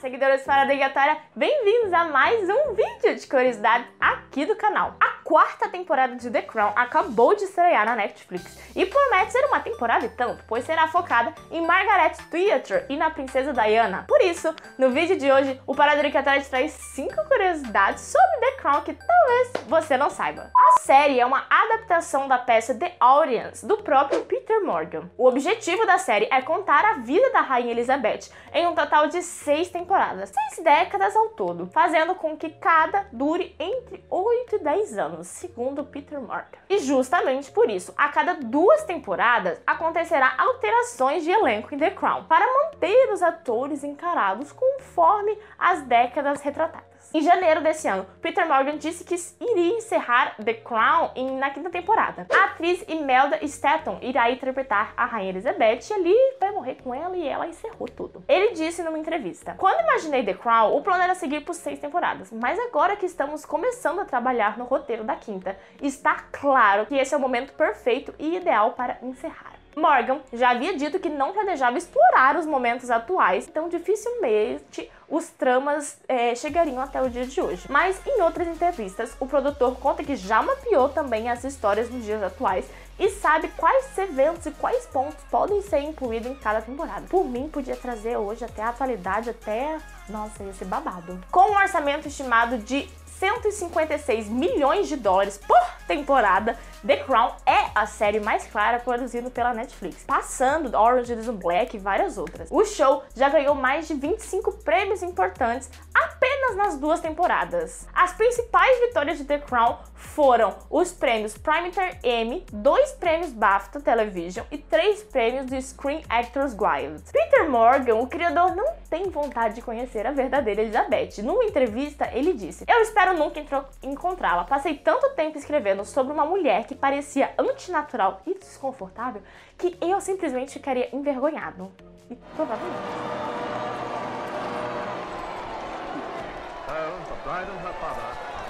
seguidores para Obrigatória, bem-vindos a mais um vídeo de curiosidades aqui do canal. A quarta temporada de The Crown acabou de estrear na Netflix e promete ser uma temporada e tanto, pois será focada em Margaret Theatre e na princesa Diana. Por isso, no vídeo de hoje, o Parada te traz 5 curiosidades sobre The Crown que talvez você não saiba. A série é uma adaptação da peça The Audience, do próprio Peter Morgan. O objetivo da série é contar a vida da Rainha Elizabeth em um total de seis temporadas, seis décadas ao todo, fazendo com que cada dure entre 8 e 10 anos, segundo Peter Morgan. E justamente por isso, a cada duas temporadas acontecerá alterações de elenco em The Crown, para manter os atores encarados conforme as décadas retratadas. Em janeiro desse ano, Peter Morgan disse que iria encerrar The Crown na quinta temporada. A atriz Imelda Staton irá interpretar a Rainha Elizabeth e ali vai morrer com ela e ela encerrou tudo. Ele disse numa entrevista: Quando imaginei The Crown, o plano era seguir por seis temporadas, mas agora que estamos começando a trabalhar no roteiro da quinta, está claro que esse é o momento perfeito e ideal para encerrar. Morgan já havia dito que não planejava explorar os momentos atuais, então dificilmente os tramas é, chegariam até o dia de hoje. Mas em outras entrevistas, o produtor conta que já mapeou também as histórias dos dias atuais e sabe quais eventos e quais pontos podem ser incluídos em cada temporada. Por mim, podia trazer hoje até a atualidade, até. Nossa, ia ser babado. Com um orçamento estimado de 156 milhões de dólares por temporada, The Crown é a série mais clara produzida pela Netflix, passando Orange is the Black e várias outras. O show já ganhou mais de 25 prêmios importantes apenas nas duas temporadas. As principais vitórias de The Crown foram os prêmios Primetime Emmy, dois prêmios BAFTA Television e três prêmios do Screen Actors Guild. Peter Morgan, o criador, não tem vontade de conhecer a verdadeira Elizabeth. Numa entrevista, ele disse: Eu espero nunca encontrá-la. Passei tanto tempo escrevendo sobre uma mulher que parecia antinatural e desconfortável que eu simplesmente ficaria envergonhado. E provavelmente.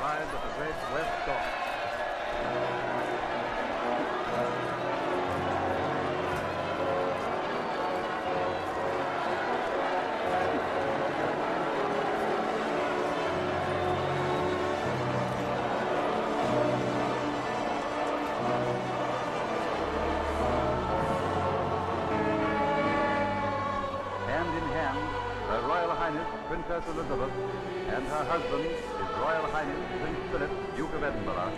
Arrived at the great West. Highness Princess Elizabeth and her husband, His Royal Highness Prince Philip, Duke of Edinburgh,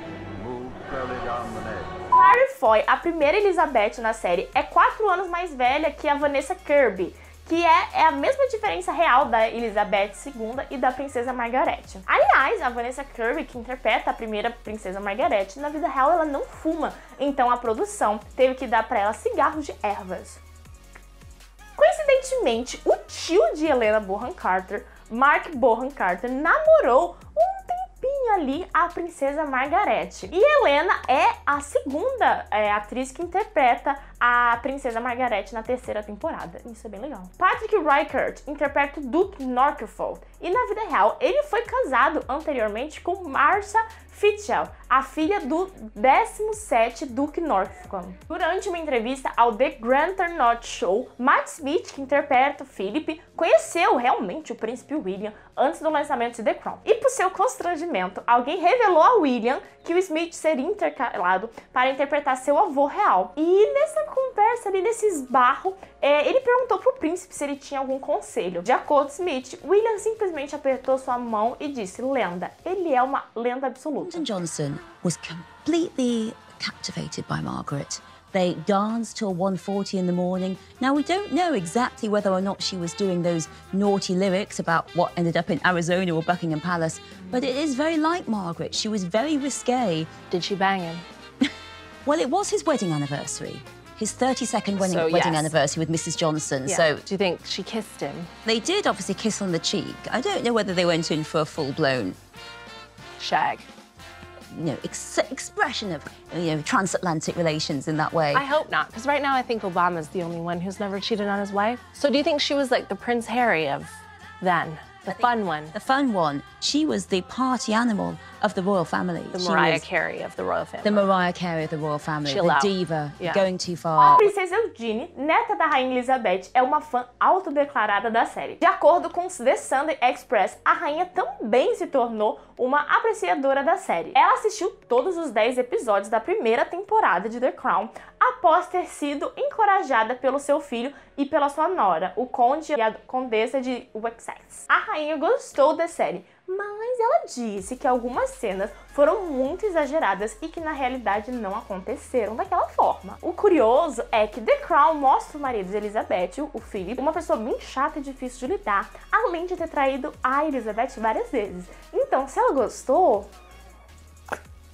slowly down the nave. Foy, a primeira Elizabeth na série, é quatro anos mais velha que a Vanessa Kirby, que é, é a mesma diferença real da Elizabeth II e da Princesa Margaret. Aliás, a Vanessa Kirby, que interpreta a primeira Princesa Margaret, na vida real ela não fuma, então a produção teve que dar para ela cigarros de ervas. Coincidentemente, o tio de Helena Bonham Carter, Mark Bonham Carter, namorou um tempinho ali a princesa Margaret. E Helena é a segunda é, atriz que interpreta a princesa Margaret na terceira temporada. Isso é bem legal. Patrick Reichert interpreta o Duke Norfolk. E na vida real, ele foi casado anteriormente com Marsha Fitchell, a filha do 17 Duke Norfolk. Durante uma entrevista ao The Grant or Not Show, Matt Smith, que interpreta Philip, conheceu realmente o príncipe William antes do lançamento de The Crown. E por seu constrangimento, alguém revelou a William que o Smith seria intercalado para interpretar seu avô real. E nessa conversa ali, nesse esbarro, é, ele perguntou pro príncipe se ele tinha algum conselho. De acordo com Smith, William simplesmente apertou sua mão e disse: lenda. Ele é uma lenda absoluta. Lyndon Johnson was completely captivated by Margaret. They danced till 1.40 in the morning. Now, we don't know exactly whether or not she was doing those naughty lyrics about what ended up in Arizona or Buckingham Palace, but it is very like Margaret. She was very risque. Did she bang him? Well, it was his wedding anniversary. His 32nd wedding, So, wedding anniversary with Mrs. Johnson. So Do you think she kissed him? they did obviously kiss on the cheek. I don't know whether they went in for a full blown Shag. you know, ex- expression of you know transatlantic relations in that way. I hope not, because right now I think Obama's the only one who's never cheated on his wife. So do you think she was like the Prince Harry of then? The fun one. The fun one. She was the party animal of the royal family. The Mariah Carey of the royal family. the Mariah Carey of the royal family. Chill the out. diva. Yeah. Going too A far. princesa Eugenie, neta da rainha Elizabeth, é uma fã autodeclarada da série. De acordo com The Sunday Express, a rainha também se tornou uma apreciadora da série. Ela assistiu todos os 10 episódios da primeira temporada de The Crown após ter sido encorajada pelo seu filho e pela sua nora, o conde e a condessa de Wessex. A rainha gostou da série, mas ela disse que algumas cenas foram muito exageradas e que na realidade não aconteceram daquela forma. O curioso é que The Crown mostra o marido de Elizabeth, o Philip, uma pessoa bem chata e difícil de lidar, além de ter traído a Elizabeth várias vezes. Então, se ela gostou,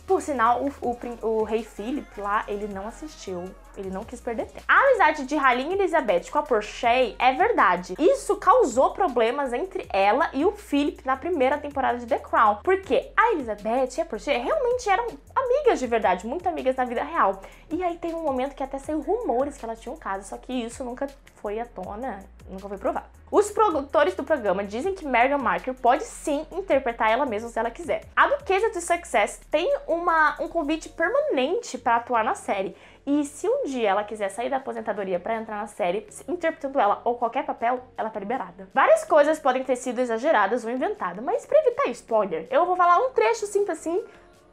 por sinal, o, o o rei Philip lá, ele não assistiu. Ele não quis perder tempo. A amizade de Rainha Elizabeth com a Portia é verdade. Isso causou problemas entre ela e o Philip na primeira temporada de The Crown. Porque a Elizabeth e a Portia realmente eram amigas de verdade, muito amigas na vida real. E aí teve um momento que até saiu rumores que elas tinham um caso, só que isso nunca foi à tona, nunca foi provado. Os produtores do programa dizem que Meghan Markle pode sim interpretar ela mesma se ela quiser. A Duquesa de Success tem uma, um convite permanente para atuar na série. E se um dia ela quiser sair da aposentadoria para entrar na série, interpretando ela ou qualquer papel, ela tá liberada. Várias coisas podem ter sido exageradas ou inventadas, mas para evitar spoiler, eu vou falar um trecho simples assim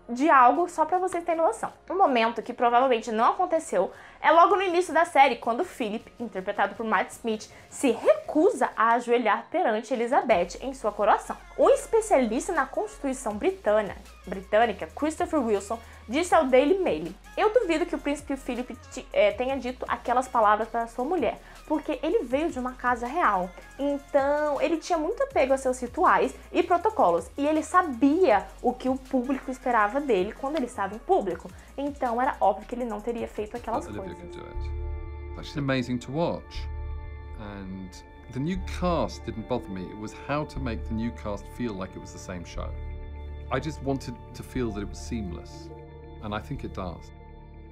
de algo só pra vocês terem noção. Um momento que provavelmente não aconteceu é logo no início da série, quando Philip, interpretado por Matt Smith, se recusa a ajoelhar perante Elizabeth em sua coroação. Um especialista na Constituição britânica Christopher Wilson, disse ao Daily Mail: Eu duvido que o príncipe Philip eh, tenha dito aquelas palavras para sua mulher, porque ele veio de uma casa real. Então, ele tinha muito apego a seus rituais e protocolos, e ele sabia o que o público esperava dele quando ele estava em público. Então, era óbvio que ele não teria feito aquelas Olivia coisas. she's amazing to watch. And the new cast didn't bother me. It was how to make the new cast feel like it was the same show. I just wanted to feel that it was seamless. And I think it does.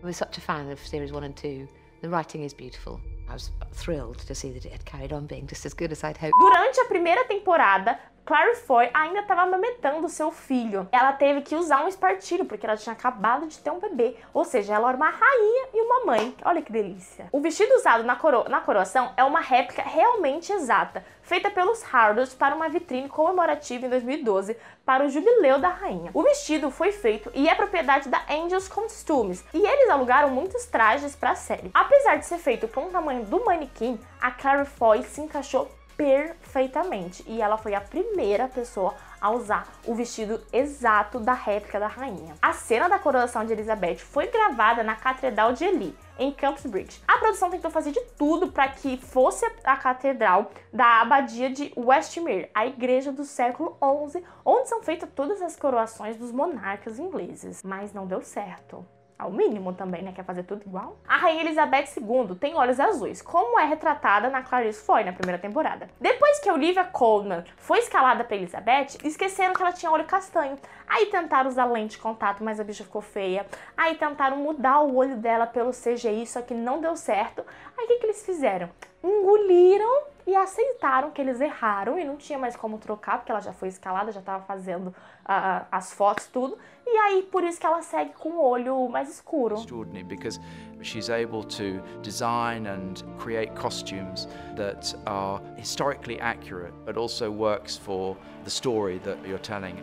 I was such a fan of series one and two. The writing is beautiful. I was thrilled to see that it had carried on being just as good as I'd hoped. Durante a primeira temporada, Clary Foy ainda estava amamentando seu filho. Ela teve que usar um espartilho, porque ela tinha acabado de ter um bebê. Ou seja, ela era uma rainha e uma mãe. Olha que delícia. O vestido usado na, coro na coroação é uma réplica realmente exata, feita pelos Hardos para uma vitrine comemorativa em 2012 para o jubileu da rainha. O vestido foi feito e é propriedade da Angels Costumes, e eles alugaram muitos trajes para a série. Apesar de ser feito com o tamanho do manequim, a Clary Foy se encaixou perfeitamente e ela foi a primeira pessoa a usar o vestido exato da réplica da rainha. A cena da coroação de Elizabeth foi gravada na Catedral de Ely, em Cambridge. A produção tentou fazer de tudo para que fosse a catedral da abadia de Westmere, a igreja do século XI, onde são feitas todas as coroações dos monarcas ingleses, mas não deu certo ao mínimo também, né? Quer fazer tudo igual. A Rainha Elizabeth II tem olhos azuis, como é retratada na Clarice Foy na primeira temporada. Depois que Olivia Colman foi escalada pra Elizabeth, esqueceram que ela tinha olho castanho. Aí tentaram usar lente de contato, mas a bicha ficou feia. Aí tentaram mudar o olho dela pelo CGI, só que não deu certo. Aí o que, que eles fizeram? Engoliram e aceitaram que eles erraram e não tinha mais como trocar, porque ela já foi escalada, já estava fazendo ah, as fotos, tudo. E aí, por isso que ela segue com o olho mais escuro. extraordinary because she's able to design and create costumes that are historically accurate but also works for the story that you're telling.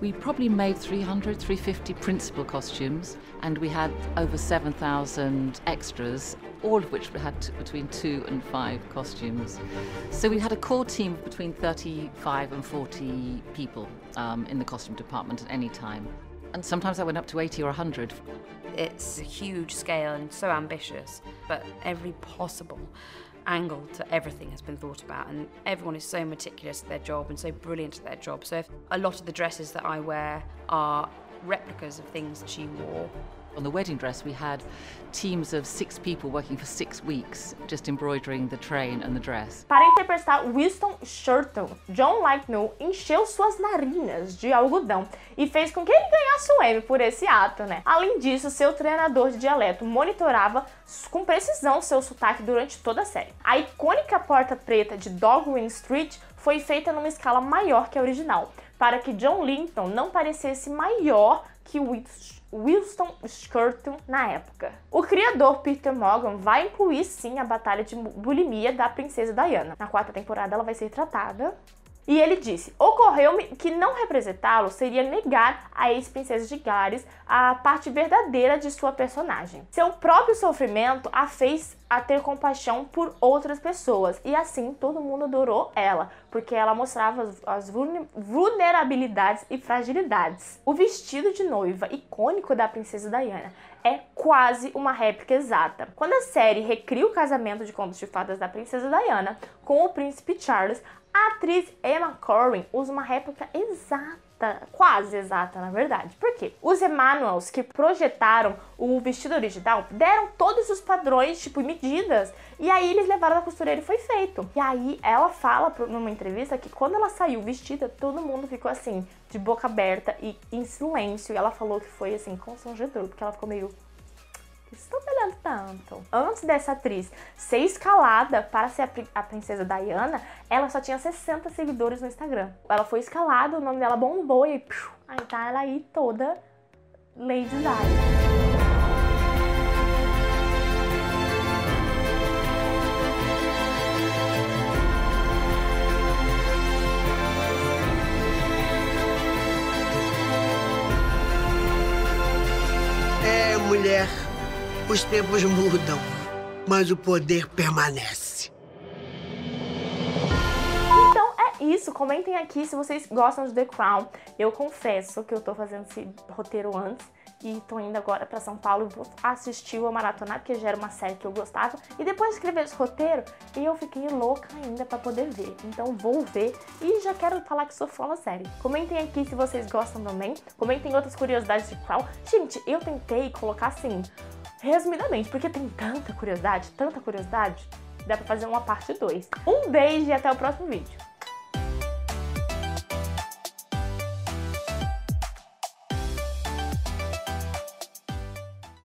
We probably made 300, 350 principal costumes, and we had over 7,000 extras, all of which had between two and five costumes. So we had a core team of between 35 and 40 people um, in the costume department at any time. And sometimes I went up to 80 or 100. It's a huge scale and so ambitious, but every possible angle to everything has been thought about, and everyone is so meticulous at their job and so brilliant at their job. So, a lot of the dresses that I wear are replicas of things she wore, On the wedding dress, we had teams of six people working for six weeks, just embroidering the train and the dress. Para interpretar Winston Churchill, John Lightnow encheu suas narinas de algodão e fez com que ele ganhasse um M por esse ato, né? Além disso, seu treinador de dialeto monitorava com precisão seu sotaque durante toda a série. A icônica porta preta de Dogwin Street foi feita numa escala maior que a original, para que John Linton não parecesse maior que Winston Winston Churchill na época. O criador Peter Morgan vai incluir sim a batalha de bulimia da princesa Diana. Na quarta temporada ela vai ser tratada e ele disse: Ocorreu-me que não representá-lo seria negar a ex-princesa de Gales a parte verdadeira de sua personagem. Seu próprio sofrimento a fez a ter compaixão por outras pessoas e assim todo mundo adorou ela, porque ela mostrava as, as vulnerabilidades e fragilidades. O vestido de noiva icônico da princesa Diana é quase uma réplica exata. Quando a série recria o casamento de contos de fadas da princesa Diana com o príncipe Charles, a atriz Emma Corrin usa uma réplica exata, quase exata na verdade. Por quê? Os Emanuels que projetaram o vestido original deram todos os padrões, tipo medidas, e aí eles levaram na costureira e foi feito. E aí ela fala numa entrevista que quando ela saiu vestida, todo mundo ficou assim, de boca aberta e em silêncio. E ela falou que foi assim, constrangedor, porque ela ficou meio estão olhando tanto? Antes dessa atriz ser escalada para ser a, princesa Diana, ela só tinha 60 seguidores no Instagram. Ela foi escalada, o nome dela bombou e aí tá ela aí toda Lady Di. É, mulher os tempos mudam, mas o poder permanece. Então é isso. Comentem aqui se vocês gostam de The Crown. Eu confesso que eu tô fazendo esse roteiro antes e tô indo agora para São Paulo e vou assistir o Maratonar, porque já era uma série que eu gostava. E depois de escrever esse roteiro, eu fiquei louca ainda para poder ver. Então vou ver e já quero falar que sou fã da série. Comentem aqui se vocês gostam também. Comentem outras curiosidades de Crown. Gente, eu tentei colocar assim Resumidamente, porque tem tanta curiosidade, tanta curiosidade, dá pra fazer uma parte 2. Um beijo e até o próximo vídeo.